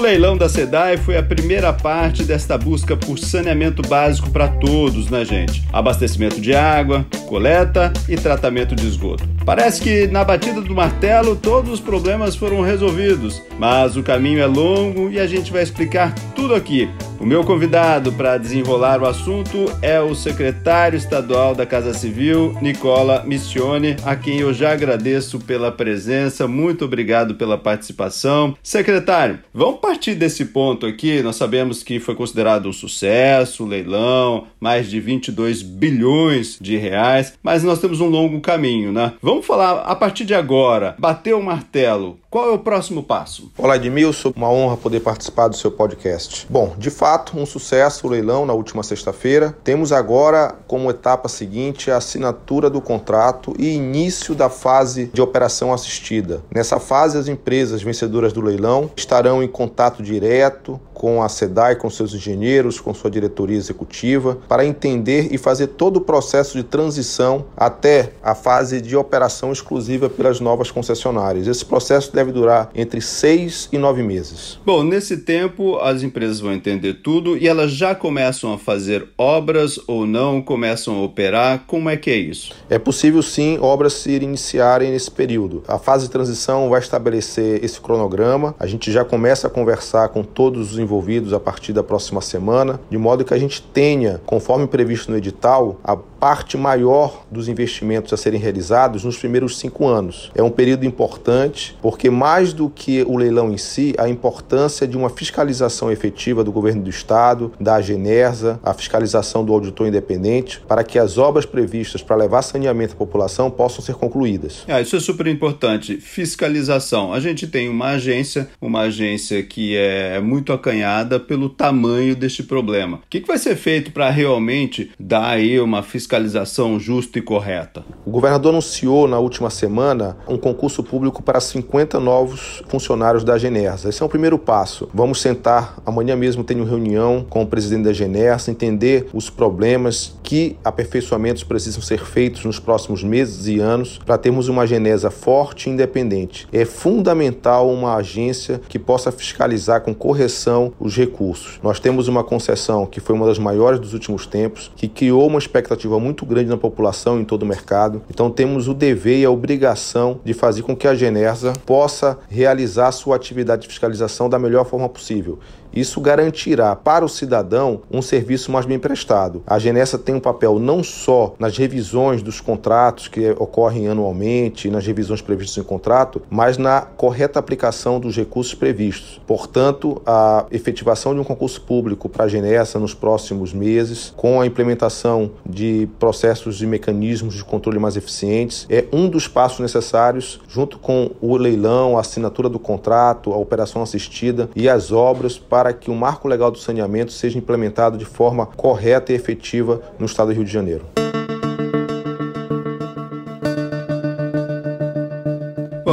O leilão da SEDAI foi a primeira parte desta busca por saneamento básico para todos, né, gente? Abastecimento de água, coleta e tratamento de esgoto. Parece que na batida do martelo todos os problemas foram resolvidos, mas o caminho é longo e a gente vai explicar tudo aqui. O meu convidado para desenrolar o assunto é o secretário estadual da Casa Civil, Nicola Missione, a quem eu já agradeço pela presença. Muito obrigado pela participação. Secretário, vamos partir desse ponto aqui. Nós sabemos que foi considerado um sucesso, um leilão, mais de 22 bilhões de reais, mas nós temos um longo caminho, né? Vamos falar a partir de agora. Bateu o martelo. Qual é o próximo passo? Olá, Edmilson. Uma honra poder participar do seu podcast. Bom, de fato, um sucesso o leilão na última sexta-feira. Temos agora como etapa seguinte a assinatura do contrato e início da fase de operação assistida. Nessa fase, as empresas vencedoras do leilão estarão em contato direto com a SEDAI, com seus engenheiros, com sua diretoria executiva, para entender e fazer todo o processo de transição até a fase de operação exclusiva pelas novas concessionárias. Esse processo deve durar entre seis e nove meses. Bom, nesse tempo as empresas vão entender tudo e elas já começam a fazer obras ou não, começam a operar. Como é que é isso? É possível sim obras se iniciarem nesse período. A fase de transição vai estabelecer esse cronograma. A gente já começa a conversar com todos os a partir da próxima semana, de modo que a gente tenha, conforme previsto no edital, a parte maior dos investimentos a serem realizados nos primeiros cinco anos. É um período importante porque, mais do que o leilão em si, a importância de uma fiscalização efetiva do governo do Estado, da Agenersa, a fiscalização do auditor independente, para que as obras previstas para levar saneamento à população possam ser concluídas. Ah, isso é super importante. Fiscalização. A gente tem uma agência, uma agência que é muito acanhada pelo tamanho deste problema. O que vai ser feito para realmente dar aí uma fiscalização? fiscalização justa e correta? O governador anunciou na última semana um concurso público para 50 novos funcionários da Genersa. Esse é o primeiro passo. Vamos sentar, amanhã mesmo tenho reunião com o presidente da Genersa, entender os problemas, que aperfeiçoamentos precisam ser feitos nos próximos meses e anos para termos uma Genesa forte e independente. É fundamental uma agência que possa fiscalizar com correção os recursos. Nós temos uma concessão que foi uma das maiores dos últimos tempos, que criou uma expectativa muito grande na população em todo o mercado. Então temos o dever e a obrigação de fazer com que a Genersa possa realizar sua atividade de fiscalização da melhor forma possível. Isso garantirá para o cidadão um serviço mais bem prestado. A Genessa tem um papel não só nas revisões dos contratos que ocorrem anualmente, nas revisões previstas em contrato, mas na correta aplicação dos recursos previstos. Portanto, a efetivação de um concurso público para a Genessa nos próximos meses, com a implementação de processos e mecanismos de controle mais eficientes, é um dos passos necessários, junto com o leilão, a assinatura do contrato, a operação assistida e as obras para para que o marco legal do saneamento seja implementado de forma correta e efetiva no estado do Rio de Janeiro.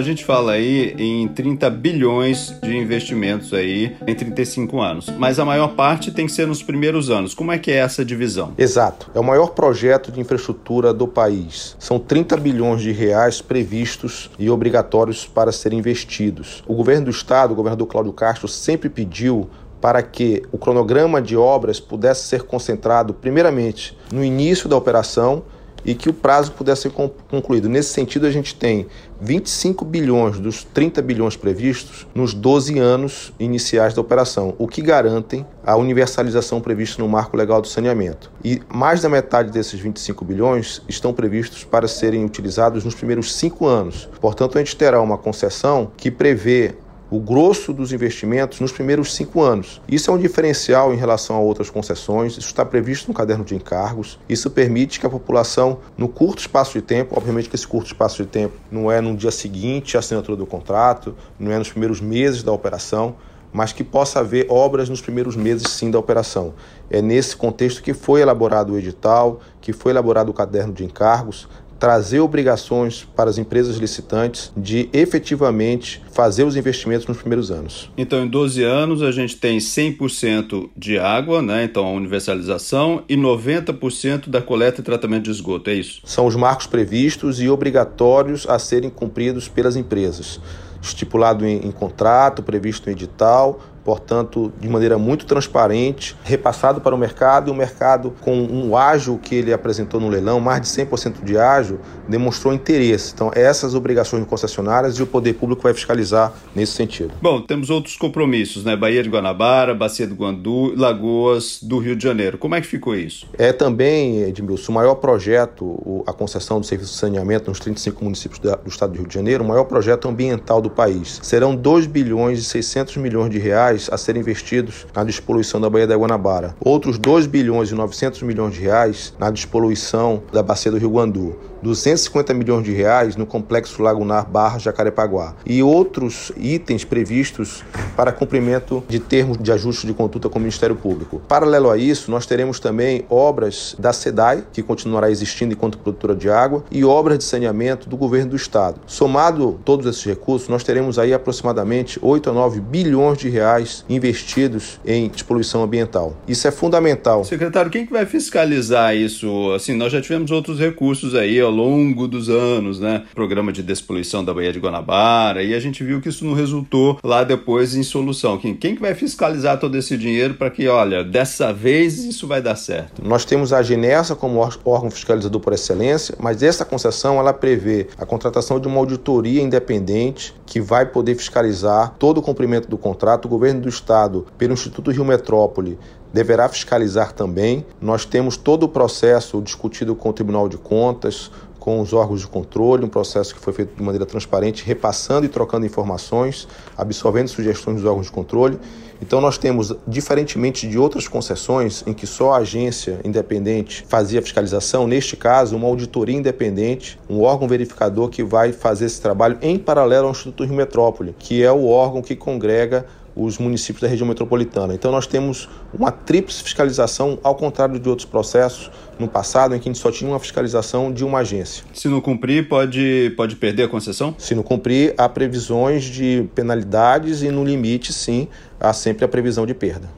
A gente fala aí em 30 bilhões de investimentos aí em 35 anos, mas a maior parte tem que ser nos primeiros anos. Como é que é essa divisão? Exato. É o maior projeto de infraestrutura do país. São 30 bilhões de reais previstos e obrigatórios para serem investidos. O governo do estado, o governador Cláudio Castro, sempre pediu para que o cronograma de obras pudesse ser concentrado primeiramente no início da operação e que o prazo pudesse ser concluído. Nesse sentido, a gente tem 25 bilhões dos 30 bilhões previstos nos 12 anos iniciais da operação, o que garantem a universalização prevista no marco legal do saneamento. E mais da metade desses 25 bilhões estão previstos para serem utilizados nos primeiros cinco anos. Portanto, a gente terá uma concessão que prevê o grosso dos investimentos nos primeiros cinco anos. Isso é um diferencial em relação a outras concessões, isso está previsto no caderno de encargos. Isso permite que a população, no curto espaço de tempo, obviamente que esse curto espaço de tempo não é no dia seguinte a assinatura do contrato, não é nos primeiros meses da operação, mas que possa haver obras nos primeiros meses sim da operação. É nesse contexto que foi elaborado o edital, que foi elaborado o caderno de encargos, trazer obrigações para as empresas licitantes de efetivamente fazer os investimentos nos primeiros anos. Então, em 12 anos, a gente tem 100% de água, né? então a universalização, e 90% da coleta e tratamento de esgoto, é isso? São os marcos previstos e obrigatórios a serem cumpridos pelas empresas estipulado em, em, contrato, previsto em edital, portanto, de maneira muito transparente, repassado para o mercado e o mercado, com um ágio que ele apresentou no leilão, mais de 100% de ágio, demonstrou interesse. Então, essas obrigações concessionárias e o poder público vai fiscalizar nesse sentido. Bom, temos outros compromissos, né? Bahia de Guanabara, Bacia do Guandu, Lagoas do Rio de Janeiro. Como é que ficou isso? É também, Edmilson, o maior projeto, a concessão do serviço de saneamento nos 35 municípios do estado do Rio de Janeiro, o maior projeto ambiental do país. Serão 2 bilhões e 600 milhões de reais reais a serem investidos na despoluição da Baía da Guanabara. Outros 2 bilhões e 900 milhões de reais na despoluição da bacia do Rio Guandu. 250 milhões de reais no complexo lagunar Barra Jacarepaguá e outros itens previstos para cumprimento de termos de ajuste de conduta com o Ministério Público. Paralelo a isso, nós teremos também obras da SEDAI, que continuará existindo enquanto produtora de água, e obras de saneamento do governo do estado. Somado todos esses recursos, nós teremos aí aproximadamente 8 a 9 bilhões de reais investidos em despoluição ambiental. Isso é fundamental. Secretário, quem que vai fiscalizar isso? Assim, nós já tivemos outros recursos aí, ao longo dos anos, né? Programa de despoluição da Baía de Guanabara, e a gente viu que isso não resultou lá depois em solução. Quem, quem que vai fiscalizar todo esse dinheiro para que, olha, dessa vez isso vai dar certo? Nós temos a Ginersa como órgão fiscalizador por excelência, mas essa concessão ela prevê a contratação de uma auditoria independente que vai poder fiscalizar todo o cumprimento do contrato. O governo do estado, pelo Instituto Rio Metrópole, deverá fiscalizar também. Nós temos todo o processo discutido com o Tribunal de Contas, com os órgãos de controle, um processo que foi feito de maneira transparente, repassando e trocando informações, absorvendo sugestões dos órgãos de controle. Então nós temos, diferentemente de outras concessões em que só a agência independente fazia fiscalização, neste caso, uma auditoria independente, um órgão verificador que vai fazer esse trabalho em paralelo ao Instituto Rio Metrópole, que é o órgão que congrega os municípios da região metropolitana. Então nós temos uma tríplice fiscalização, ao contrário de outros processos no passado, em que a gente só tinha uma fiscalização de uma agência. Se não cumprir, pode, pode perder a concessão? Se não cumprir, há previsões de penalidades e, no limite, sim, há sempre a previsão de perda.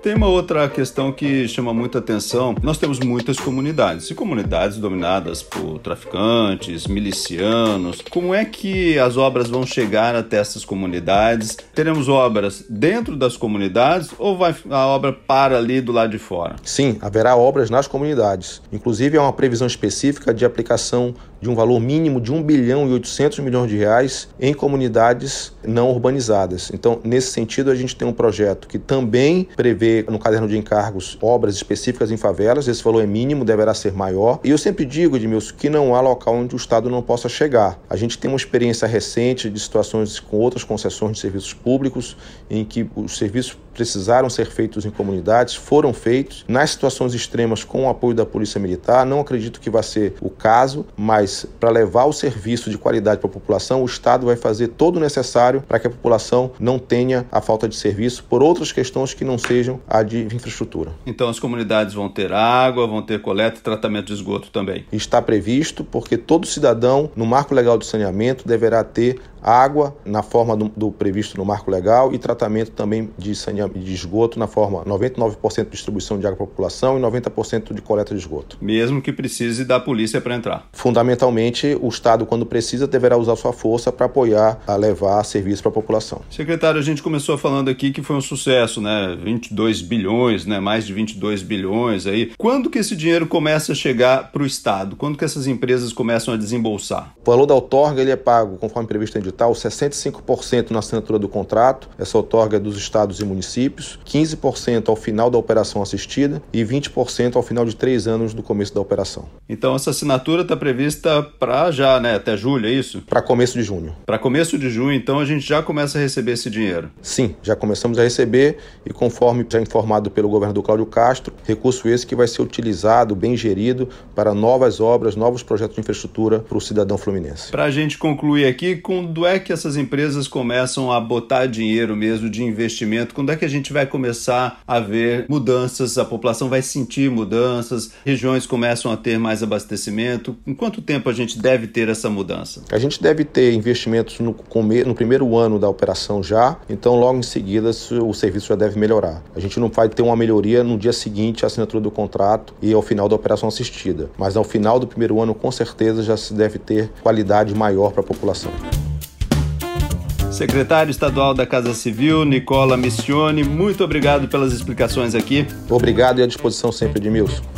Tem uma outra questão que chama muita atenção. Nós temos muitas comunidades, e comunidades dominadas por traficantes, milicianos. Como é que as obras vão chegar até essas comunidades? Teremos obras dentro das comunidades ou vai, a obra para ali do lado de fora? Sim, haverá obras nas comunidades. Inclusive, há uma previsão específica de aplicação de um valor mínimo de 1 bilhão e 800 milhões de reais em comunidades não urbanizadas. Então, nesse sentido, a gente tem um projeto que também prevê no caderno de encargos obras específicas em favelas, esse valor é mínimo, deverá ser maior. E eu sempre digo, Edmilson, que não há local onde o Estado não possa chegar. A gente tem uma experiência recente de situações com outras concessões de serviços públicos em que os serviços precisaram ser feitos em comunidades, foram feitos. Nas situações extremas, com o apoio da Polícia Militar, não acredito que vai ser o caso, mas para levar o serviço de qualidade para a população, o Estado vai fazer todo o necessário para que a população não tenha a falta de serviço por outras questões que não sejam a de infraestrutura. Então as comunidades vão ter água, vão ter coleta e tratamento de esgoto também. Está previsto porque todo cidadão, no marco legal de saneamento, deverá ter água na forma do, do, previsto no marco legal e tratamento também de, de esgoto na forma 99% de distribuição de água para a população e 90% de coleta de esgoto. Mesmo que precise da polícia para entrar. Fundamentalmente, o Estado, quando precisa, deverá usar sua força para apoiar a levar serviço para a população. Secretário, a gente começou falando aqui que foi um sucesso, né? 22 bilhões, né? Mais de 22 bilhões aí. Quando que esse dinheiro começa a chegar para o Estado? Quando que essas empresas começam a desembolsar? O valor da outorga ele é pago conforme previsto em edital, 65% na assinatura do contrato, essa outorga é dos estados e municípios, 15% ao final da operação assistida e 20% ao final de três anos do começo da operação. Então essa assinatura está prevista para já, né? Até julho, é isso? Para começo de junho. Para começo de junho, então a gente já começa a receber esse dinheiro. Sim, já começamos a receber e conforme já informado pelo governador Cláudio Castro, recurso esse que vai ser utilizado, bem gerido, para novas obras, novos projetos de infraestrutura para o cidadão fluminense. Para a gente concluir aqui, quando é que essas empresas começam a botar dinheiro mesmo de investimento? Quando é que a gente vai começar a ver mudanças, a população vai sentir mudanças, regiões começam a ter mais abastecimento? Em quanto tempo a gente deve ter essa mudança? A gente deve ter investimentos no, no primeiro ano da operação já, então logo em seguida o serviço já deve melhorar. A gente não vai ter uma melhoria no dia seguinte à assinatura do contrato e ao final da operação assistida, mas ao final do primeiro ano com certeza já se deve ter qualidade maior para a população. Secretário Estadual da Casa Civil, Nicola Missione, muito obrigado pelas explicações aqui. Obrigado e à disposição sempre, Edmilson.